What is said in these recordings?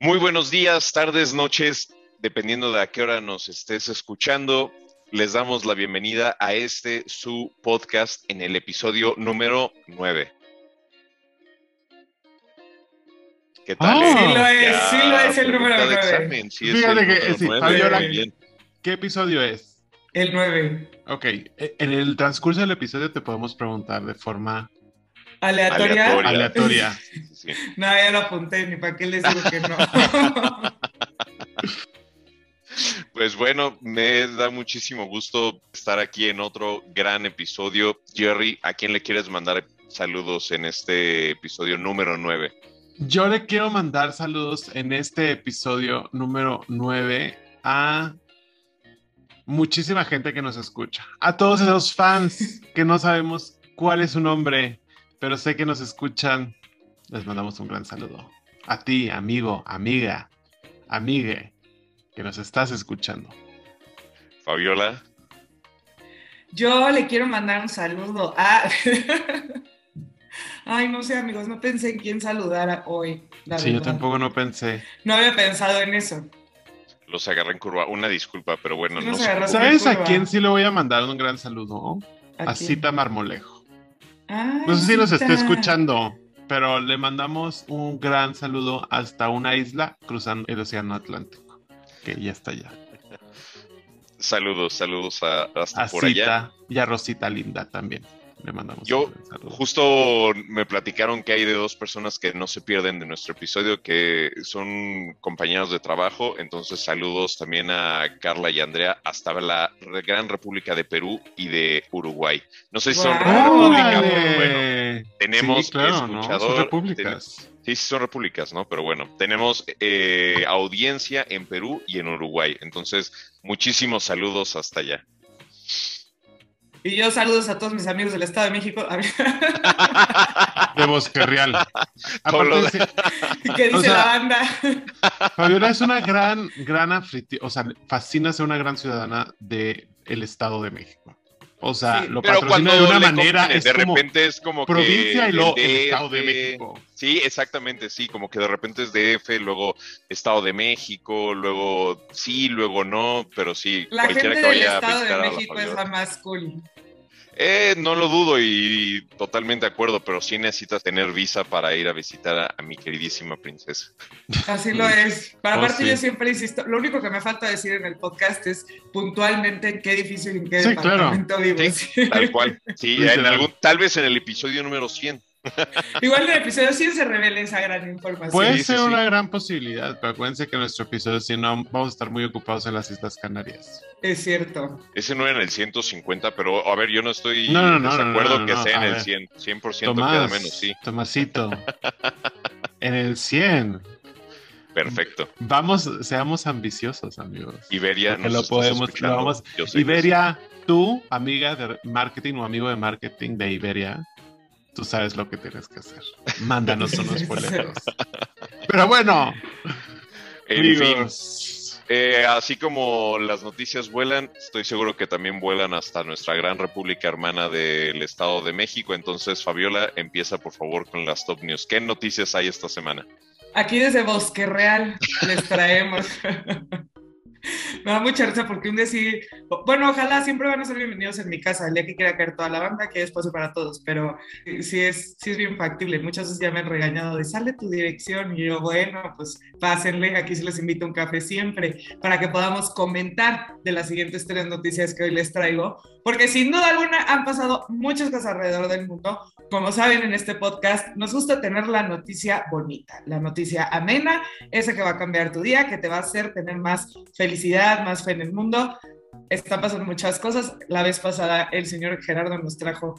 Muy buenos días, tardes, noches, dependiendo de a qué hora nos estés escuchando. Les damos la bienvenida a este su podcast en el episodio número 9. ¿Qué tal? Eh? Sí lo es, Ya, sí lo es el número pregunta de nueve. examen, sí es Fíjate el que, número sí, nueve, Fabiola, muy bien. ¿Qué episodio es? El 9. Ok, e- en el transcurso del episodio te podemos preguntar de forma ¿Aleatoria? Aleatoria. aleatoria. Sí, sí, sí. No, ya lo apunté, ni para qué les digo que no. Pues bueno, me da muchísimo gusto estar aquí en otro gran episodio. Jerry, ¿a quién le quieres mandar saludos en este episodio número 9? Yo le quiero mandar saludos en este episodio número 9 a muchísima gente que nos escucha. A todos esos fans que no sabemos cuál es su nombre, pero sé que nos escuchan. Les mandamos un gran saludo. A ti, amigo, amiga, amigue, que nos estás escuchando. Fabiola. Yo le quiero mandar un saludo a... Ay, no sé, amigos, no pensé en quién saludar hoy. la Sí, yo tampoco no pensé. No había pensado en eso. Los agarré en curva. Una disculpa, pero bueno, Sí no. ¿Sabes a quién sí le voy a mandar un gran saludo? ¿A A? Cita Marmolejo. Ay, No sé si nos está escuchando, pero le mandamos un gran saludo hasta una isla cruzando el Océano Atlántico, que ya está allá. Saludos, saludos a, hasta A por allá. Y a Rosita Linda también. Le mandamos Yo. Justo me platicaron que hay de dos personas que no se pierden de nuestro episodio, que son compañeros de trabajo. Entonces, saludos también a Carla y Andrea hasta la re- gran República de Perú y de Uruguay. No sé si son ¡Guau! república, ¡Órale! pero bueno, tenemos sí, claro, ¿no? escuchador, Son repúblicas. sí, sí son repúblicas, ¿no? Pero bueno, tenemos eh, audiencia en Perú y en Uruguay. Entonces, muchísimos saludos hasta allá. Y yo saludos a todos mis amigos del Estado de México. De Bosque Real. Todo lo Aparte, de- ¿Qué dice O sea, la banda? Fabiola es una gran, gran afriti- o sea, fascina ser una gran ciudadana del Estado de México. O sea, Sí, lo patrocina de una manera, conviene, es de como repente es como provincia que y luego el el Estado de México. Sí, exactamente, sí, como que de repente es DF, luego Estado de México, luego sí, luego no, pero sí, La gente cualquiera que del vaya a Estado de visitar a la México es la más cool. Eh, no lo dudo y, totalmente de acuerdo, pero sí necesitas tener visa para ir a visitar a, a mi queridísima princesa. Así lo es. Para Oh, sí. yo siempre insisto, lo único que me falta decir en el podcast es puntualmente en qué edificio y en qué Sí, departamento vivo. Sí, sí. Tal cual. Sí, en algún, tal vez en el episodio número 100. Igual en el episodio 100 se revela esa gran información. Puede Sí, sí, ser sí. una gran posibilidad, pero acuérdense que en nuestro episodio si no vamos a estar muy ocupados en las Islas Canarias. Es cierto. Ese no era en el 150, pero a ver, yo no estoy No, no, no, no, que no, sea en el ver. 100. 100% queda Tomás, menos, sí. Tomasito, en el 100. Perfecto. Vamos, seamos ambiciosos, amigos. Iberia, nos lo podemos- lo vamos- Iberia, tú, amiga de marketing o amigo de marketing de Iberia, tú sabes lo que tienes que hacer. Mándanos unos boletos. Pero bueno. En fin, eh, así como las noticias vuelan, estoy seguro que también vuelan hasta nuestra gran república hermana del Estado de México. Entonces, Fabiola, empieza por favor con las top news. ¿Qué noticias hay esta semana? Aquí desde Bosque Real les traemos. Me da mucha risa porque un sí, bueno, ojalá siempre van a ser bienvenidos en mi casa, el día que quiera caer toda la banda, que hay espacio para todos, pero sí es, sí es bien factible. Muchas veces ya me han regañado de sale tu dirección y yo, bueno, pues pásenle, aquí sí les invito un café siempre para que podamos comentar de las siguientes tres noticias que hoy les traigo, porque sin duda alguna han pasado muchas cosas alrededor del mundo. Como saben en este podcast, nos gusta tener la noticia bonita, la noticia amena, esa que va a cambiar tu día, que te va a hacer tener más felicidad, más fe en el mundo. Están pasando muchas cosas. La vez pasada el señor Gerardo nos trajo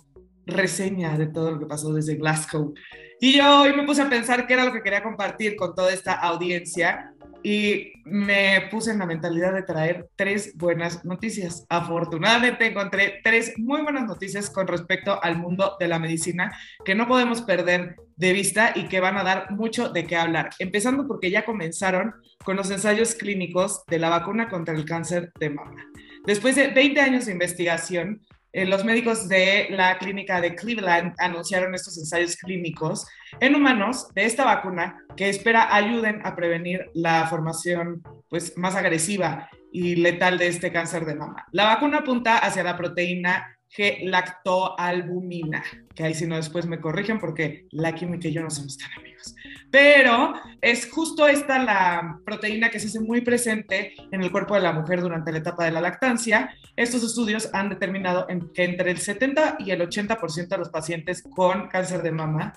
reseña de todo lo que pasó desde Glasgow. Y yo hoy me puse a pensar qué era lo que quería compartir con toda esta audiencia y me puse en la mentalidad de traer tres buenas noticias. Afortunadamente encontré tres muy buenas noticias con respecto al mundo de la medicina que no podemos perder de vista y que van a dar mucho de qué hablar. Empezando porque ya comenzaron con los ensayos clínicos de la vacuna contra el cáncer de mama. Después de 20 años de investigación, eh, los médicos de la clínica de Cleveland anunciaron estos ensayos clínicos en humanos de esta vacuna que espera ayuden a prevenir la formación pues, más agresiva y letal de este cáncer de mama. La vacuna apunta hacia la proteína G-lactoalbumina, que ahí si no después me corrigen porque la química y yo no somos tan amigos. Pero es justo esta la proteína que se hace muy presente en el cuerpo de la mujer durante la etapa de la lactancia. Estos estudios han determinado que entre el 70 y el 80% de los pacientes con cáncer de mama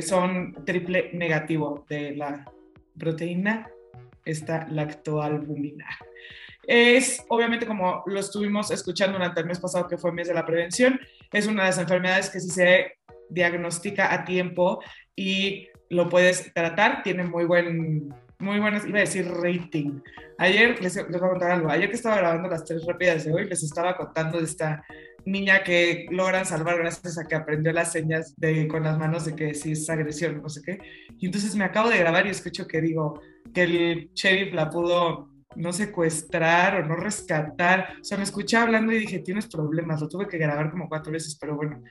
son triple negativo de la proteína esta lactoalbumina. Es, obviamente, como lo estuvimos escuchando durante el mes pasado, que fue mes de la prevención, es una de las enfermedades que si se diagnostica a tiempo y lo puedes tratar, tiene muy buen, muy buenas, iba a decir rating. Ayer, les, les voy a contar algo, ayer que estaba grabando las tres rápidas de hoy, les estaba contando de esta niña que logran salvar gracias a que aprendió las señas de, con las manos de que si es agresión, no sé qué. Y entonces me acabo de grabar y escucho que digo que el sheriff la pudo no secuestrar o no rescatar. O me escuché hablando y dije, tienes problemas, lo tuve que grabar como cuatro veces, pero bueno.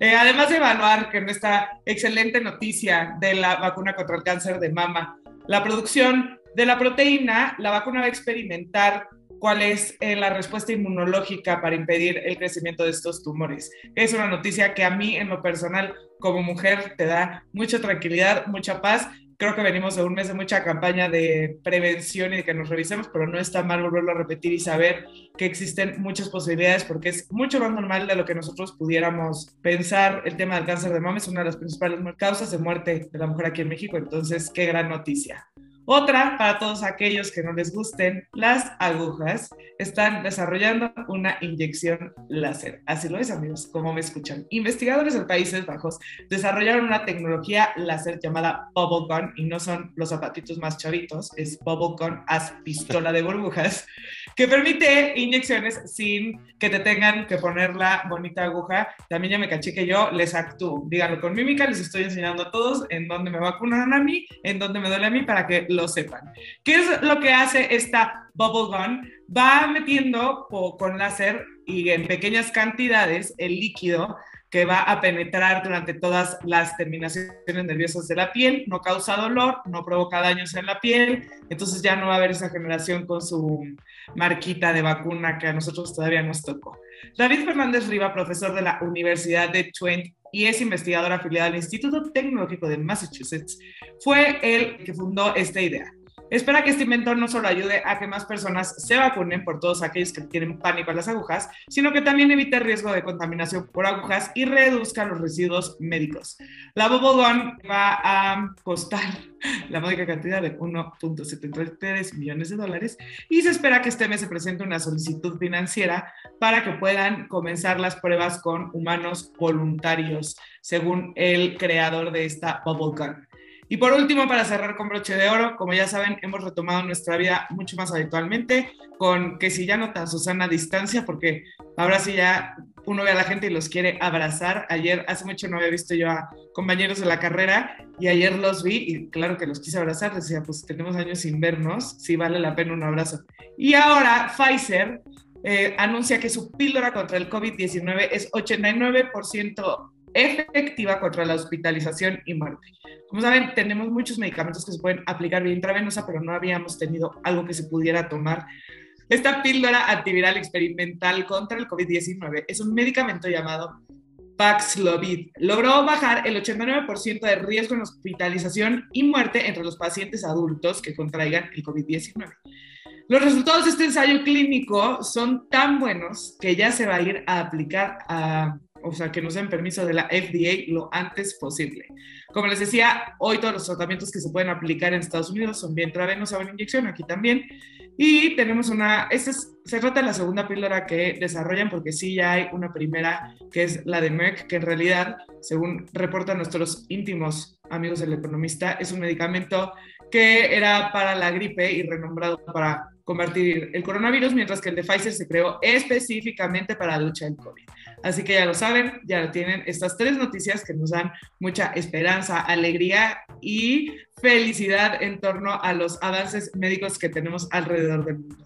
Eh, además de evaluar que en esta excelente noticia de la vacuna contra el cáncer de mama, la producción de la proteína, la vacuna va a experimentar cuál es eh, la respuesta inmunológica para impedir el crecimiento de estos tumores. Es una noticia que a mí en lo personal como mujer te da mucha tranquilidad, mucha paz creo que venimos de un mes de mucha campaña de prevención y de que nos revisemos, pero no está mal volverlo a repetir y saber que existen muchas posibilidades porque es mucho más normal de lo que nosotros pudiéramos pensar. El tema del cáncer de mama es una de las principales causas de muerte de la mujer aquí en México, entonces qué gran noticia. Otra, para todos aquellos que no les gusten las agujas, están desarrollando una inyección láser. Así lo es, amigos, como me escuchan. Investigadores de Países Bajos desarrollaron una tecnología láser llamada Bubble Gun, y no son los zapatitos más chavitos, es Bubble Gun as pistola de burbujas, que permite inyecciones sin que te tengan que poner la bonita aguja. También ya me caché que yo les actúo. Díganlo con mímica, les estoy enseñando a todos en dónde me vacunaron a mí, en dónde me duele a mí, para que lo sepan. ¿Qué es lo que hace esta bubble gun? Va metiendo con láser y en pequeñas cantidades el líquido que va a penetrar durante todas las terminaciones nerviosas de la piel, no causa dolor, no provoca daños en la piel, entonces ya no va a haber esa generación con su marquita de vacuna que a nosotros todavía nos tocó. David Fernández Riva, profesor de la Universidad de Twente y es investigador afiliado al Instituto Tecnológico de Massachusetts, fue el que fundó esta idea. Espera que este inventor no solo ayude a que más personas se vacunen por todos aquellos que tienen pánico a las agujas, sino que también evite el riesgo de contaminación por agujas y reduzca los residuos médicos. La Bubble va a costar la módica cantidad de 1.73 millones de dólares y se espera que este mes se presente una solicitud financiera para que puedan comenzar las pruebas con humanos voluntarios, según el creador de esta Bubble. Y por último, para cerrar con broche de oro, como ya saben, hemos retomado nuestra vida mucho más habitualmente, con que si ya no tan Susana distancia, porque ahora sí ya uno ve a la gente y los quiere abrazar. Ayer, hace mucho no había visto yo a compañeros de la carrera y ayer los vi y claro que los quise abrazar. Decía, pues tenemos años sin vernos, sí vale la pena un abrazo. Y ahora Pfizer eh, anuncia que su píldora contra el COVID-19 es 89% efectiva contra la hospitalización y muerte. Como saben, tenemos muchos medicamentos que se pueden aplicar vía intravenosa, pero no habíamos tenido algo que se pudiera tomar. Esta píldora antiviral experimental contra el COVID-19 es un medicamento llamado Paxlovid. Logró bajar el 89% de riesgo en hospitalización y muerte entre los pacientes adultos que contraigan el COVID-19. Los resultados de este ensayo clínico son tan buenos que ya se va a ir a aplicar a o sea, que nos den permiso de la FDA lo antes posible. Como les decía, hoy todos los tratamientos que se pueden aplicar en Estados Unidos son bien intravenosa o en inyección, aquí también. Y tenemos una, esta se trata de la segunda píldora que desarrollan porque sí ya hay una primera que es la de Merck, que en realidad, según reportan nuestros íntimos amigos del economista, es un medicamento que era para la gripe y renombrado para combatir el coronavirus, mientras que el de Pfizer se creó específicamente para la lucha del COVID. Así que ya lo saben, ya lo tienen estas tres noticias que nos dan mucha esperanza, alegría y felicidad en torno a los avances médicos que tenemos alrededor del mundo.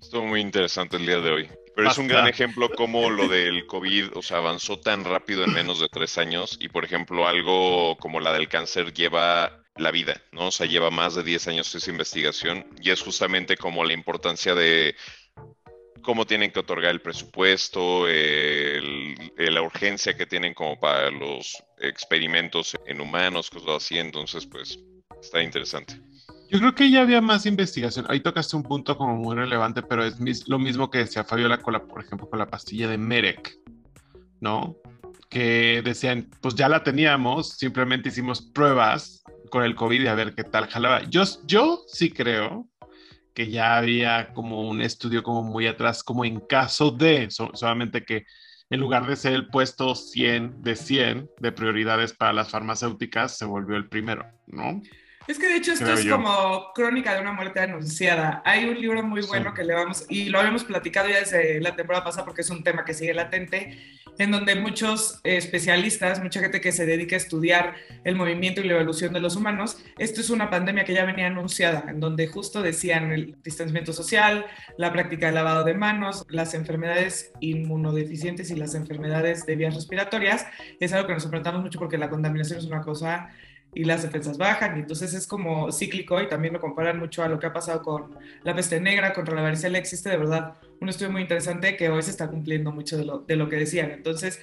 Estuvo muy interesante el día de hoy. Pero es un gran ejemplo como lo del COVID, o sea, avanzó tan rápido en menos de tres años y, por ejemplo, algo como la del cáncer lleva la vida, ¿no? O sea, lleva más de 10 años esa investigación y es justamente como la importancia de cómo tienen que otorgar el presupuesto, la urgencia que tienen como para los experimentos en humanos, cosas así. Entonces, pues, está interesante. Yo creo que ya había más investigación. Ahí tocaste un punto como muy relevante, pero es lo mismo que decía Fabiola con la, por ejemplo, con la pastilla de Merek, ¿no? Que decían, pues ya la teníamos, simplemente hicimos pruebas con el COVID y a ver qué tal jalaba. Yo, yo sí creo que ya había como un estudio como muy atrás, como en caso de, solamente que en lugar de ser el puesto 100 de 100 de prioridades para las farmacéuticas, se volvió el primero, ¿no? Es que de hecho esto es como crónica de una muerte anunciada. Hay un libro muy bueno que le vamos, y lo habíamos platicado ya desde la temporada pasada porque es un tema que sigue latente, en donde muchos especialistas, mucha gente que se dedica a estudiar el movimiento y la evolución de los humanos, esto es una pandemia que ya venía anunciada, en donde justo decían el distanciamiento social, la práctica de lavado de manos, las enfermedades inmunodeficientes y las enfermedades de vías respiratorias, es algo que nos enfrentamos mucho porque la contaminación es una cosa y las defensas bajan, y entonces es como cíclico y también lo comparan mucho a lo que ha pasado con la peste negra, contra la varicela, existe de verdad un estudio muy interesante que hoy se está cumpliendo mucho de lo, de lo que decían. Entonces,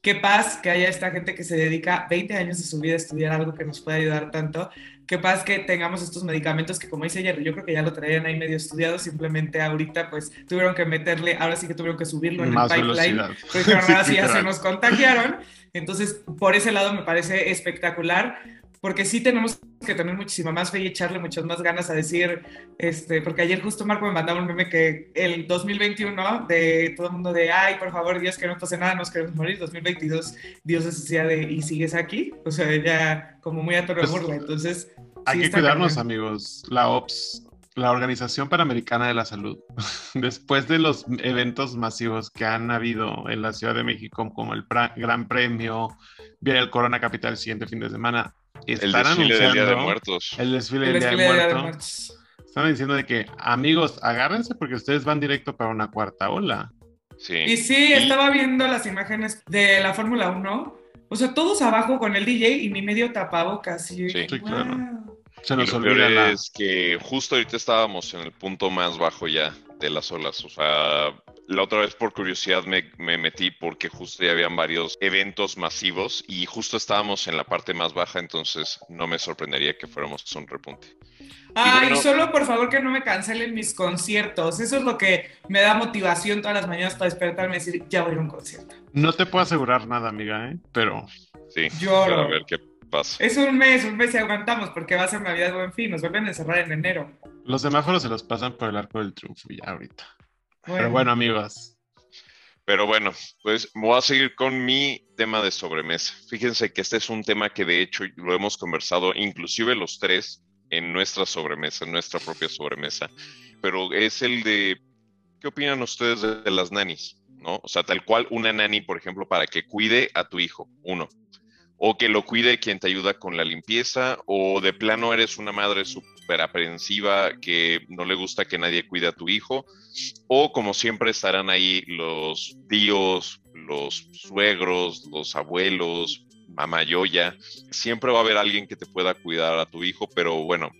qué paz que haya esta gente que se dedica 20 años de su vida a estudiar algo que nos puede ayudar tanto, qué paz que tengamos estos medicamentos que como dice Jerry, yo creo que ya lo traían ahí medio estudiado, simplemente ahorita pues tuvieron que meterle, ahora sí que tuvieron que subirlo en el pipeline, porque ahora sí ya se nos contagiaron, entonces por ese lado me parece espectacular porque sí tenemos que tener muchísima más fe y echarle muchas más ganas a decir, este, porque ayer justo Marco me mandaba un meme que el 2021 de todo el mundo de, ay, por favor, Dios, que no pase nada, nos queremos morir, 2022, Dios decía de, ¿y sigues aquí? O sea, ya como muy a torre pues, burla, entonces... Hay que cuidarnos, amigos. La OPS, la Organización Panamericana de la Salud, después de los eventos masivos que han habido en la Ciudad de México, como el Gran Premio, viene el Corona Capital el siguiente fin de semana, el desfile del Día de Muertos. El desfile, del, Día, de Muertos. Están diciendo de que, amigos, agárrense porque ustedes van directo para una cuarta ola. Sí. Y sí, estaba viendo las imágenes de la Fórmula 1. O sea, todos abajo con el DJ y mi medio tapado casi. Sí, claro. Se nos olvida es que justo ahorita estábamos en el punto más bajo ya de las olas. O sea, la otra vez por curiosidad me, metí porque justo ya habían varios eventos masivos y justo estábamos en la parte más baja, entonces no me sorprendería que fuéramos un repunte. Ay, solo por favor que no me cancelen mis conciertos. Eso es lo que me da motivación todas las mañanas para despertarme y decir, ya voy a un concierto. No te puedo asegurar nada, amiga, ¿eh? pero... Sí, Lloro. a ver qué pasa. Es un mes, un mes y aguantamos porque va a ser Navidad Buen Fin. Nos vuelven a encerrar en enero. Los semáforos se los pasan por el arco del triunfo ya ahorita. Pero bueno, amigos. Pero bueno, pues voy a seguir con mi tema de sobremesa. Fíjense que este es un tema que de hecho lo hemos conversado inclusive los tres en nuestra sobremesa, en nuestra propia sobremesa. Pero es el de, ¿qué opinan ustedes de, las nanis? ¿No? O sea, tal cual una nani, por ejemplo, para que cuide a tu hijo, uno. O que lo cuide quien te ayuda con la limpieza, o de plano eres una madre súper aprensiva que no le gusta que nadie cuide a tu hijo o como siempre estarán ahí los tíos, los suegros, los abuelos, mamá Yoya. Siempre va a haber alguien que te pueda cuidar a tu hijo, pero bueno,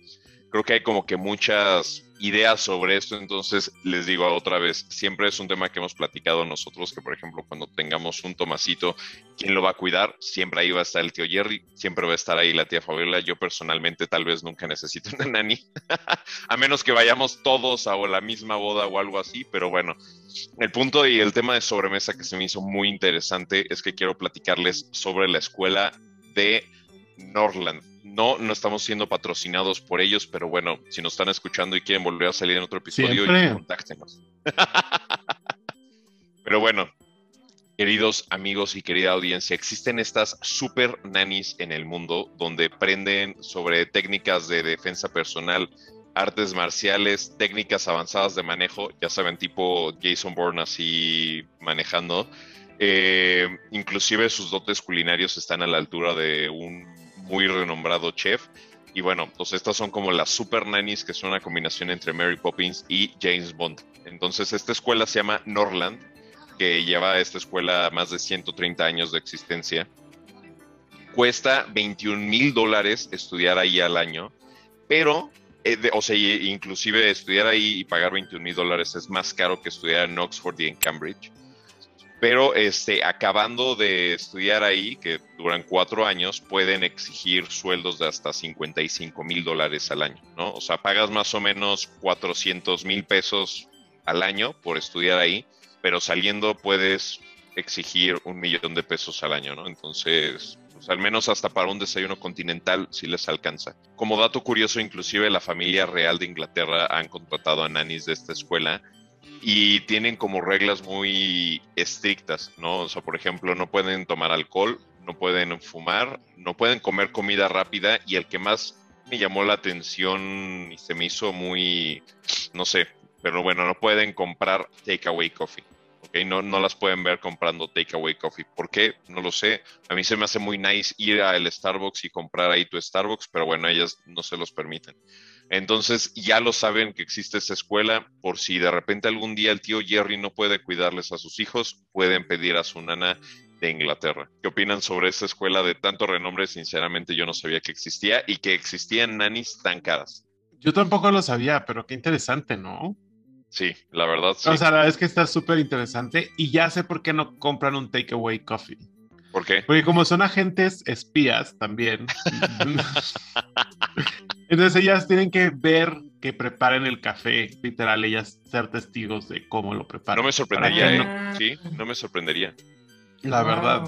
creo que hay como que muchas ideas sobre esto, entonces les digo otra vez, siempre es un tema que hemos platicado nosotros, que por ejemplo cuando tengamos un Tomasito, ¿quién lo va a cuidar? Siempre ahí va a estar el tío Jerry, siempre va a estar ahí la tía Fabiola, yo personalmente tal vez nunca necesito una nani, a menos que vayamos todos a la misma boda o algo así, pero bueno, el punto y el tema de sobremesa que se me hizo muy interesante es que quiero platicarles sobre la escuela de Norland no, no estamos siendo patrocinados por ellos, pero bueno, si nos están escuchando y quieren volver a salir en otro episodio, contáctenos. pero bueno, queridos amigos y querida audiencia, existen estas super nannies en el mundo donde aprenden sobre técnicas de defensa personal, artes marciales, técnicas avanzadas de manejo, ya saben, tipo Jason Bourne así manejando. Eh, inclusive sus dotes culinarios están a la altura de un muy renombrado chef. Y bueno, pues estas son como las super nannies, que son una combinación entre Mary Poppins y James Bond. Entonces, esta escuela se llama Norland, que lleva esta escuela más de 130 años de existencia. Cuesta 21 mil dólares estudiar ahí al año, pero, eh, o sea, inclusive estudiar ahí y pagar 21 mil dólares es más caro que estudiar en Oxford y en Cambridge pero este, acabando de estudiar ahí, que duran cuatro años, pueden exigir sueldos de hasta 55 mil dólares al año, ¿no? O sea, pagas más o menos 400 mil pesos al año por estudiar ahí, pero saliendo puedes exigir un millón de pesos al año, ¿no? Entonces, pues, al menos hasta para un desayuno continental sí les alcanza. Como dato curioso, inclusive la familia real de Inglaterra han contratado a nanis de esta escuela y tienen como reglas muy estrictas, ¿no? O sea, por ejemplo, no pueden tomar alcohol, no pueden fumar, no pueden comer comida rápida y el que más me llamó la atención y se me hizo muy, no sé, pero bueno, no pueden comprar takeaway coffee. ¿ok? No, no las pueden ver comprando takeaway coffee. ¿Por qué? No lo sé. A mí se me hace muy nice ir al Starbucks y comprar ahí tu Starbucks, pero bueno, ellas no se los permiten. Entonces ya lo saben que existe esa escuela, por si de repente algún día el tío Jerry no puede cuidarles a sus hijos, pueden pedir a su nana de Inglaterra. ¿Qué opinan sobre esta escuela de tanto renombre? Sinceramente yo no sabía que existía y que existían nanis tan caras. Yo tampoco lo sabía, pero qué interesante, ¿no? Sí, la verdad. Sí. O sea, la verdad es que está súper interesante y ya sé por qué no compran un takeaway coffee. ¿Por qué? Porque como son agentes espías también, entonces ellas tienen que ver que preparen el café, literal, ellas ser testigos de cómo lo preparan. No me sorprendería, ¿eh? Sí, no me sorprendería. La verdad.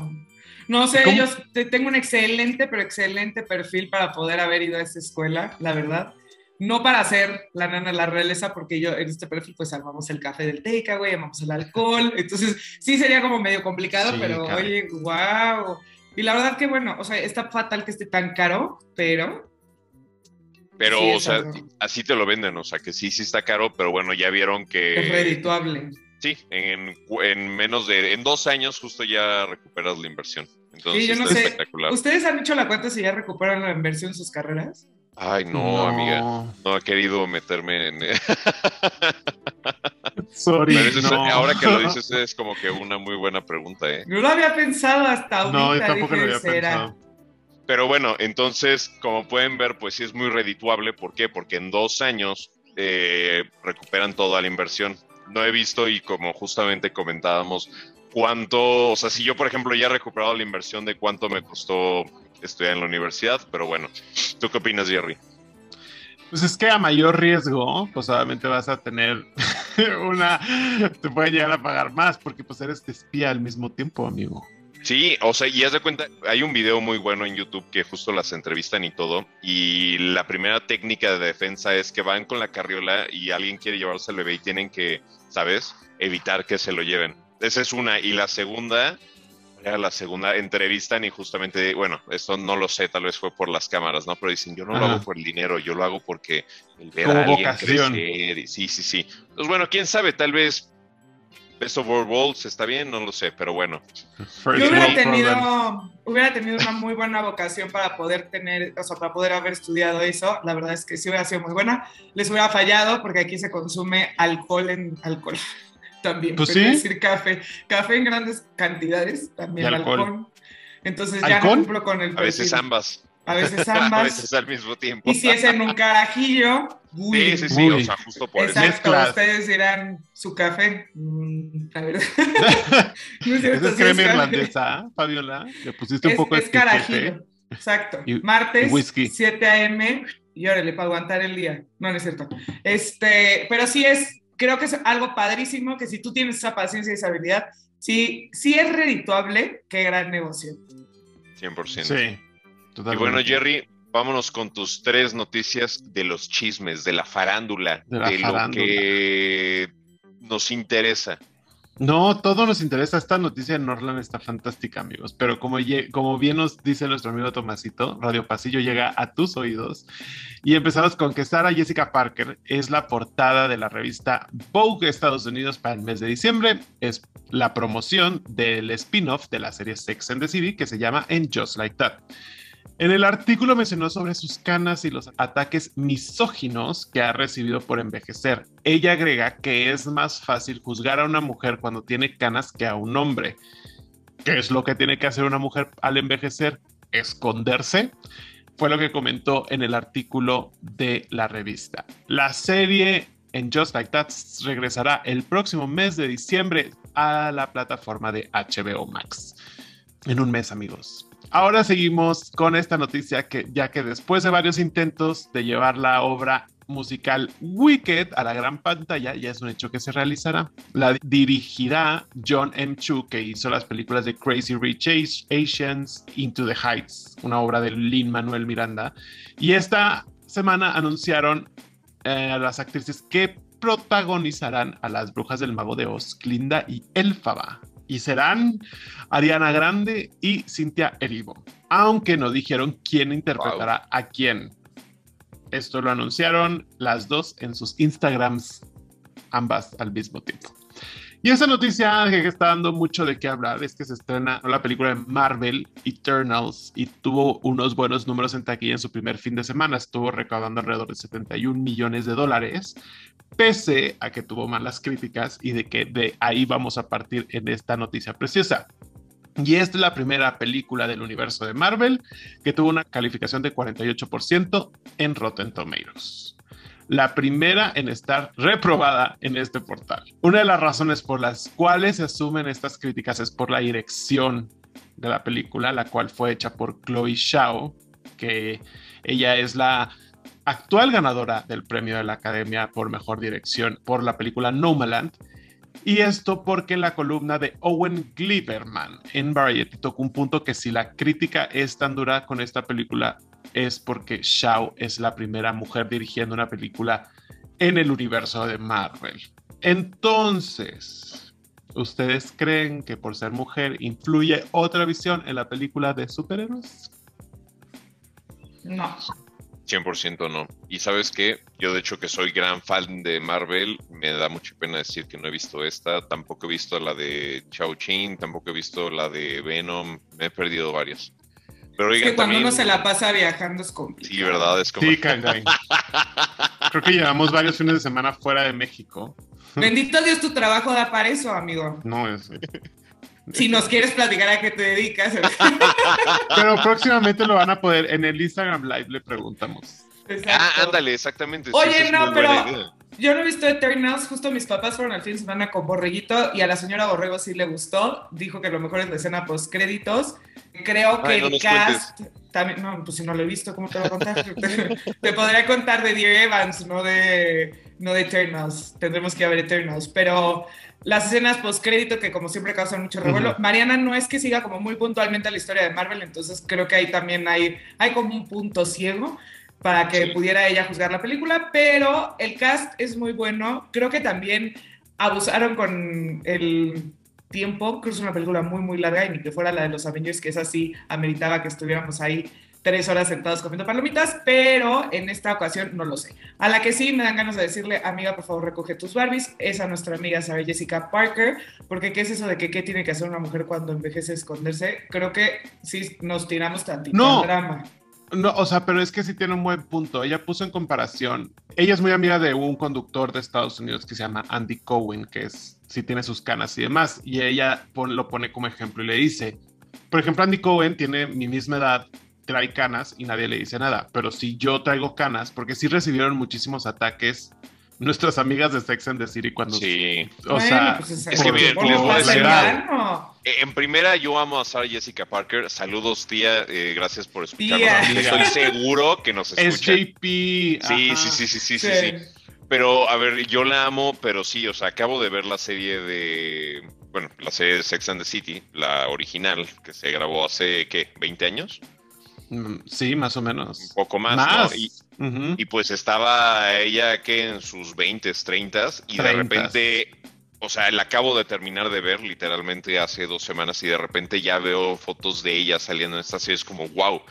No sé, yo tengo un excelente, pero excelente perfil para poder haber ido a esa escuela, la verdad no para hacer la nana la realeza, porque yo en este perfil pues armamos el café del takeaway, armamos el alcohol, entonces sí sería como medio complicado, pero oye, wow. Y la verdad que bueno, o sea, está fatal que esté tan caro, pero... Pero, o sea, así te lo venden, o sea, que sí, sí está caro, pero bueno, ya vieron que... Es redituable. Sí, en, en menos de, en dos años justo ya recuperas la inversión. Entonces, sí, yo no sé. Espectacular. ¿Ustedes han hecho la cuenta si ya recuperan la inversión en sus carreras? Ay, no, amiga. No he querido meterme en. Sorry. Ahora que lo dices, es como que una muy buena pregunta, ¿eh? No lo había pensado hasta ahorita. No, yo tampoco lo había pensado. Pero bueno, entonces, como pueden ver, pues sí es muy redituable. ¿Por qué? Porque en dos años eh, recuperan toda la inversión. No he visto, y como justamente comentábamos, cuánto, o sea, si yo, por ejemplo, ya he recuperado la inversión de cuánto me costó estudiar en la universidad, pero bueno, ¿tú qué opinas, Jerry? Pues es que a mayor riesgo, pues obviamente vas a tener una, te pueden llegar a pagar más porque pues eres espía al mismo tiempo, amigo. Sí, o sea, y haz de cuenta, hay un video muy bueno en YouTube que justo las entrevistan y todo, y la primera técnica de defensa es que van con la carriola y alguien quiere llevarse al bebé y tienen que, ¿sabes? Evitar que se lo lleven. Esa es una. Y la segunda era la segunda entrevista y justamente, bueno, esto no lo sé, tal vez fue por las cámaras, ¿no? Pero dicen, yo no lo hago por el dinero, yo lo hago porque el ver a alguien crecer, sí, sí, sí. Pues bueno, quién sabe, tal vez Best of World Worlds está bien, no lo sé, pero bueno. yo hubiera tenido, hubiera tenido una muy buena vocación para poder tener, o sea, para poder haber estudiado eso. La verdad es que sí hubiera sido muy buena. Les hubiera fallado porque aquí se consume alcohol en alcohol también. Pues sí. decir café. Café en grandes cantidades, también alcohol. Entonces ya no cumplo con el A veces ambas. A veces ambas. a veces al mismo tiempo. Y si es en un carajillo, uy, sí, sí, sí, o sea, justo por Exacto, ustedes dirán su café. Mm, la verdad. no es cierto, es crema irlandesa, Fabiola. Le pusiste un poco de Es carajillo. Exacto. Martes, 7 a.m. Y órale, para aguantar el día. No, no es cierto. Este, pero sí es creo que es algo padrísimo que si tú tienes esa paciencia y esa habilidad, sí, sí es redituable, qué gran negocio. 100%. Sí. Y bueno, Jerry, vámonos con tus tres noticias de los chismes, de la farándula, de, lo que nos interesa. No, todo nos interesa. Esta noticia de Norland está fantástica, amigos. Pero como, como bien nos dice nuestro amigo Tomasito, Radio Pasillo llega a tus oídos. Y empezamos con que Sarah Jessica Parker es la portada de la revista Vogue Estados Unidos para el mes de diciembre. Es la promoción del spin-off de la serie Sex and the City que se llama En Just Like That. En el artículo mencionó sobre sus canas y los ataques misóginos que ha recibido por envejecer. Ella agrega que es más fácil juzgar a una mujer cuando tiene canas que a un hombre. ¿Qué es lo que tiene que hacer una mujer al envejecer? Esconderse. Fue lo que comentó en el artículo de la revista. La serie en Just Like That regresará el próximo mes de diciembre a la plataforma de HBO Max. En un mes, amigos. Ahora seguimos con esta noticia que ya que después de varios intentos de llevar la obra musical Wicked a la gran pantalla, ya es un hecho que se realizará. La dirigirá John M. Chu, que hizo las películas de Crazy Rich Asians, Into the Heights, una obra de Lin Manuel Miranda. Y esta semana anunciaron eh, a las actrices que protagonizarán a las brujas del mago de Oz, Glinda y Elfaba y serán Ariana Grande y Cynthia Erivo, aunque no dijeron quién interpretará a quién. Esto lo anunciaron las dos en sus Instagrams, ambas al mismo tiempo. Y esa noticia que está dando mucho de qué hablar es que se estrena la película de Marvel Eternals y tuvo unos buenos números en taquilla en su primer fin de semana. Estuvo recaudando alrededor de 71 millones de dólares, pese a que tuvo malas críticas y de que de ahí vamos a partir en esta noticia preciosa. Y esta es la primera película del universo de Marvel que tuvo una calificación de 48% en Rotten Tomatoes. La primera en estar reprobada en este portal. Una de las razones por las cuales se asumen estas críticas es por la dirección de la película, la cual fue hecha por Chloe Shao, que ella es la actual ganadora del premio de la Academia por Mejor Dirección por la película Nomaland. Y esto porque la columna de Owen Gliberman en Variety tocó un punto que si la crítica es tan dura con esta película es porque Shao es la primera mujer dirigiendo una película en el universo de Marvel. Entonces, ¿ustedes creen que por ser mujer influye otra visión en la película de superhéroes? No. 100% no. Y sabes qué, yo de hecho que soy gran fan de Marvel, me da mucha pena decir que no he visto esta, tampoco he visto la de Chao Chin, tampoco he visto la de Venom, me he perdido varias. Pero es que cuando uno se la pasa viajando es complicado. Sí, ¿verdad? Es como... Sí, Creo que llevamos varios fines de semana fuera de México. Bendito Dios, tu trabajo da para eso, amigo. No, es... Si nos quieres platicar a qué te dedicas. Pero próximamente lo van a poder. En el Instagram Live le preguntamos. Ah, ándale, exactamente. Oye, no, pero yo no he visto Eternals. Justo mis papás fueron al fin de semana con Borreguito y a la señora Borrego sí le gustó. Dijo que lo mejor es la escena post créditos. Creo que el cast. También, no, pues si no lo he visto, ¿cómo te voy a contar? te, podría contar de Dear Evans, no de, no de Eternals. Tendremos que ir a ver Eternals. Pero las escenas post-crédito que como siempre causan mucho revuelo. Mariana no es que siga como muy puntualmente la historia de Marvel, entonces creo que ahí también hay, hay como un punto ciego para que pudiera ella juzgar la película, pero el cast es muy bueno. Creo que también abusaron con el tiempo, creo que es una película muy, muy larga y ni que fuera la de los Avengers, que es así, ameritaba que estuviéramos ahí tres horas sentados comiendo palomitas, pero en esta ocasión no lo sé. A la que sí me dan ganas de decirle, amiga, por favor, recoge tus Barbies, es a nuestra amiga Sarah Jessica Parker, porque ¿qué es eso de que qué tiene que hacer una mujer cuando envejece esconderse? Creo que sí nos tiramos tantito no. drama. No, o sea, pero es que sí tiene un buen punto. Ella puso en comparación. Ella es muy amiga de un conductor de Estados Unidos que se llama Andy Cohen, que es sí tiene sus canas y demás. Y ella lo pone como ejemplo y le dice, por ejemplo, Andy Cohen tiene mi misma edad, trae canas y nadie le dice nada. Pero si yo traigo canas, porque sí recibieron muchísimos ataques nuestras amigas de Sex and the City cuando... Sí. O sea, pues es que miren, les voy a decir algo. En primera, yo amo a Sarah Jessica Parker. Saludos, tía. Eh, gracias por escucharnos. Estoy seguro que nos escucha. Es JP. Sí, sí, sí, sí, sí, sí, sí. Pero, a ver, yo la amo, pero sí, o sea, acabo de ver la serie de. Bueno, la serie de Sex and the City, la original, que se grabó hace, ¿qué? ¿20 años? Mm, sí, más o menos. Un poco más, ¿no? Y, pues estaba ella que en sus 20, 30 y de repente, o sea, la acabo de terminar de ver literalmente hace dos semanas y de repente ya veo fotos de ella saliendo en esta serie, es como, wow,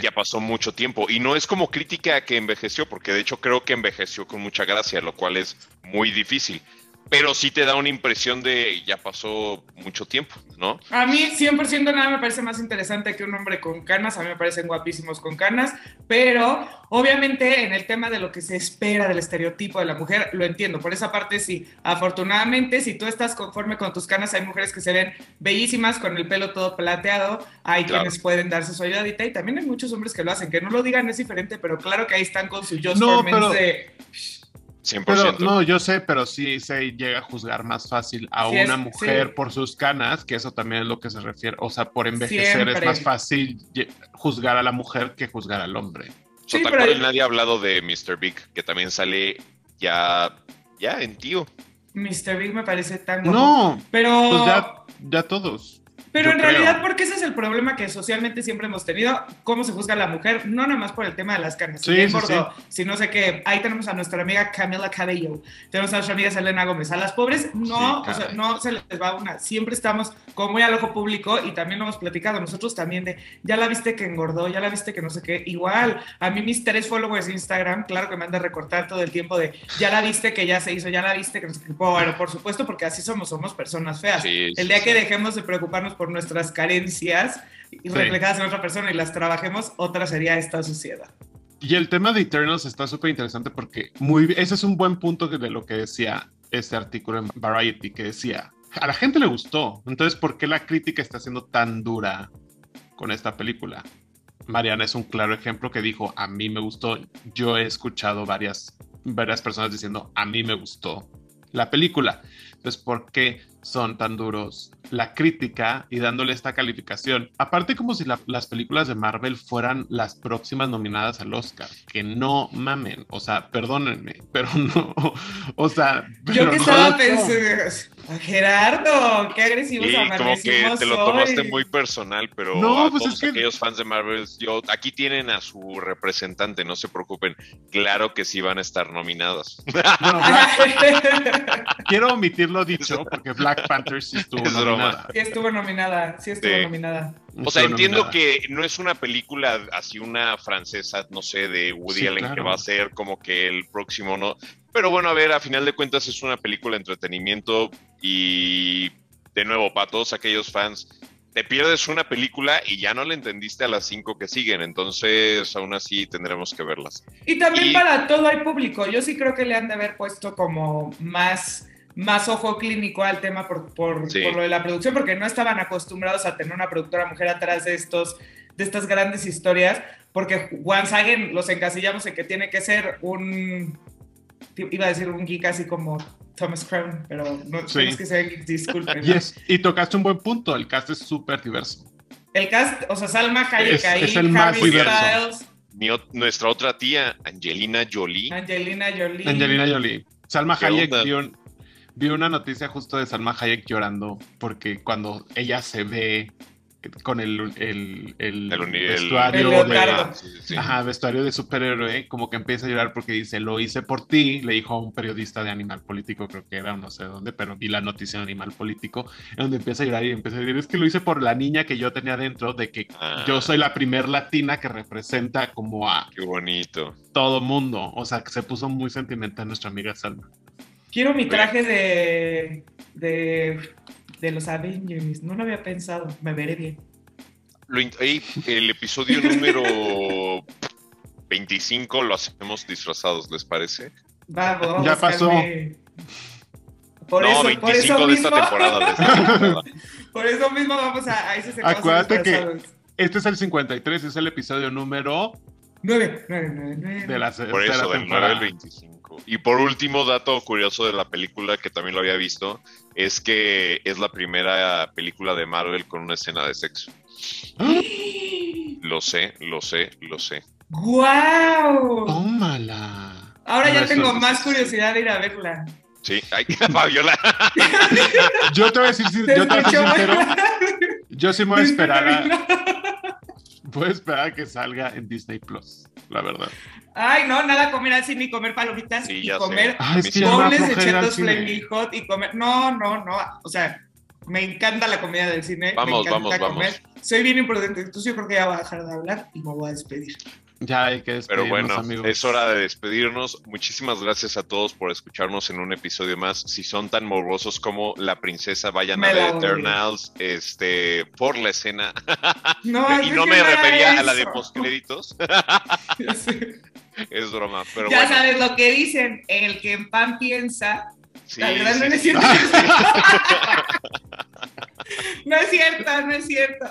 ya pasó mucho tiempo. Y no es como crítica que envejeció, porque de hecho creo que envejeció con mucha gracia, lo cual es muy difícil pero sí te da una impresión de ya pasó mucho tiempo, ¿no? A mí 100% nada me parece más interesante que un hombre con canas, a mí me parecen guapísimos con canas, pero obviamente en el tema de lo que se espera del estereotipo de la mujer, lo entiendo, por esa parte sí, afortunadamente si tú estás conforme con tus canas, hay mujeres que se ven bellísimas con el pelo todo plateado, hay Claro. quienes pueden darse su ayudadita y también hay muchos hombres que lo hacen, que no lo digan es diferente, pero claro que ahí están con su Just No, pero- de... 100%. Pero no, yo sé, pero sí se llega a juzgar más fácil a Sí, es- una mujer sí. por sus canas, que eso también es lo que se refiere. O sea, por envejecer es más fácil juzgar a la mujer que juzgar al hombre. Sí, pero- nadie ha hablado de Mr. Big, que también sale ya, ya en tío. Mr. Big me parece tan guapo. No, pero... pues ya, ya todos. Pero Yo en creo. realidad, porque ese es el problema que socialmente siempre hemos tenido, cómo se juzga a la mujer, no nada más por el tema de las canas, Sí, sí, engordó, si no sé qué, ahí tenemos a nuestra amiga Camila Cabello, tenemos a nuestra amiga Selena Gómez, a las pobres no, o sea, no se les va una, siempre estamos como muy al ojo público y también lo hemos platicado nosotros también de, ya la viste que engordó, ya la viste que no sé qué, igual, a mí mis tres followers de Instagram, claro que me han de recortar todo el tiempo de, ya la viste que ya se hizo, ya la viste que no sé qué, bueno, por supuesto, porque así somos, somos personas feas. El día que dejemos de preocuparnos por nuestras carencias y reflejadas en otra persona y las trabajemos, otra sería esta sociedad. Y el tema de Eternals está súper interesante porque muy, ese es un buen punto de lo que decía este artículo en Variety, que decía, a la gente le gustó, entonces ¿por qué la crítica está siendo tan dura con esta película? Mariana es un claro ejemplo que dijo, a mí me gustó, yo he escuchado varias, varias personas diciendo, a mí me gustó la película. Entonces, ¿por qué son tan duros la crítica y dándole esta calificación? Aparte, como si la- las películas de Marvel fueran las próximas nominadas al Oscar. Que no mamen. O sea, perdónenme, pero no. O sea, Yo pero que no estaba pensando, "Ah, Gerardo, qué agresivos Sí, como que te lo tomaste hoy". muy personal, pero No, a pues todos es que- aquellos fans de Marvel, yo, aquí tienen a su representante, no se preocupen. Claro que sí van a estar nominadas. Bueno, quiero omitir lo dicho porque Black Panther sí estuvo Es broma. nominada. Sí estuvo nominada, sí estuvo Sí. nominada. O sea, entiendo nominada. que no es una película así una francesa, no sé, de Woody Sí, Allen que va a ser como que el próximo, ¿no? Pero bueno, a ver, a final de cuentas es una película de entretenimiento y de nuevo, para todos aquellos fans, te pierdes una película y ya no la entendiste a las cinco que siguen, entonces aún así tendremos que verlas. Y también Y- para todo hay público. Yo sí creo que le han de haber puesto como más, más ojo clínico al tema por, por, Sí. por lo de la producción, porque no estaban acostumbrados a tener una productora mujer atrás de estos de estas grandes historias, porque Juan Sagen los encasillamos en que tiene que ser un iba a decir un geek así como Thomas Crown, pero no Sí. es que sea geek, disculpen. Y, tocaste un buen punto, el cast es súper diverso. El cast, o sea, Salma Hayek Es- ahí, es el más Harry diverso. Styles, Mi ot- nuestra otra tía, Angelina Jolie, Angelina Jolie. Angelina Jolie. Salma ¿Qué Hayek onda? Vi una noticia justo de Salma Hayek llorando porque cuando ella se ve con el, el, el el, uni- el- vestuario, El de, leotardo. Sí, sí, sí. ajá, vestuario de superhéroe, como que empieza a llorar porque dice, lo hice por ti, le dijo a un periodista de Animal Político, creo que era, no sé dónde, pero vi la noticia de Animal Político, en donde empieza a llorar y empieza a decir, es que lo hice por la niña que yo tenía dentro, de que Ah. yo soy la primer latina que representa como a Qué bonito. todo mundo, o sea, que se puso muy sentimental nuestra amiga Salma. Quiero mi traje de, de, de los Avengers. No lo había pensado. Me veré bien. Lo in- ey, el episodio número 25 lo hacemos disfrazados, ¿les parece? Va, voy a Ya buscarme- Por no, eso, 25 por eso de mismo, esta temporada. de esta temporada. Por eso mismo vamos a, a ese se Acuérdate que- Este es el 53, es el episodio número 9, 9, 9, 9. de la Por eso, del 9 temporada. al 25. Y por último, dato curioso de la película, que también lo había visto, es que es la primera película de Marvel con una escena de sexo. Lo sé, lo sé, lo sé. ¡Guau! Tómala. Ahora No, ya tengo más curiosidad de ir a verla. Sí, ay, Fabiola. Yo te voy a decir, yo te voy a sincero, mal. yo sí me voy a esperar a, a esperar a que salga en Disney Plus, la verdad. Ay, no, nada comer así, ni comer palomitas, Sí, y comer Dobles de chetos flaming hot y comer. No, no, no. O sea, me encanta la comida del cine. Vamos, me encanta vamos, comer. Soy bien imprudente, entonces yo creo que ya voy a dejar de hablar y me voy a despedir. Ya hay que Pero despedirnos, bueno, amigos. es hora de despedirnos. Muchísimas gracias a todos por escucharnos en un episodio más. Si son tan morbosos como la princesa, vayan Me a la ver. Eternals, este, por la escena. No, y no me refería a la de postcréditos. Es broma, pero Ya bueno. sabes lo que dicen, el que en pan piensa. Sí, la verdad sí, no sí. no es cierto, no es cierto.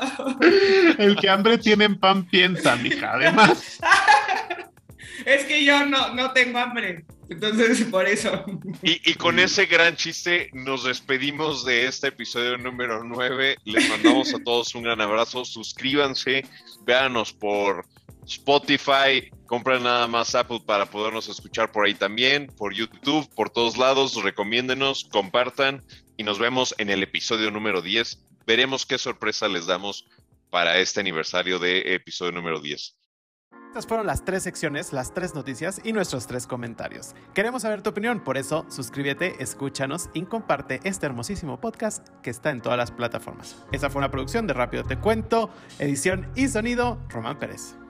El que hambre tiene en pan piensa, mija. Además, Es que yo no, no tengo hambre. Entonces, por eso. Y, y con ese gran chiste nos despedimos de este episodio número 9. Les mandamos a todos un gran abrazo. Suscríbanse, véanos por Spotify, compren nada más Apple para podernos escuchar por ahí también, por YouTube, por todos lados. Recomiéndenos, compartan y nos vemos en el episodio número 10. Veremos qué sorpresa les damos para este aniversario de episodio número 10. Estas fueron las tres secciones, las tres noticias y nuestros tres comentarios. Queremos saber tu opinión, por eso suscríbete, escúchanos y comparte este hermosísimo podcast que está en todas las plataformas. Esa fue una producción de Rápido Te Cuento, edición y sonido, Román Pérez.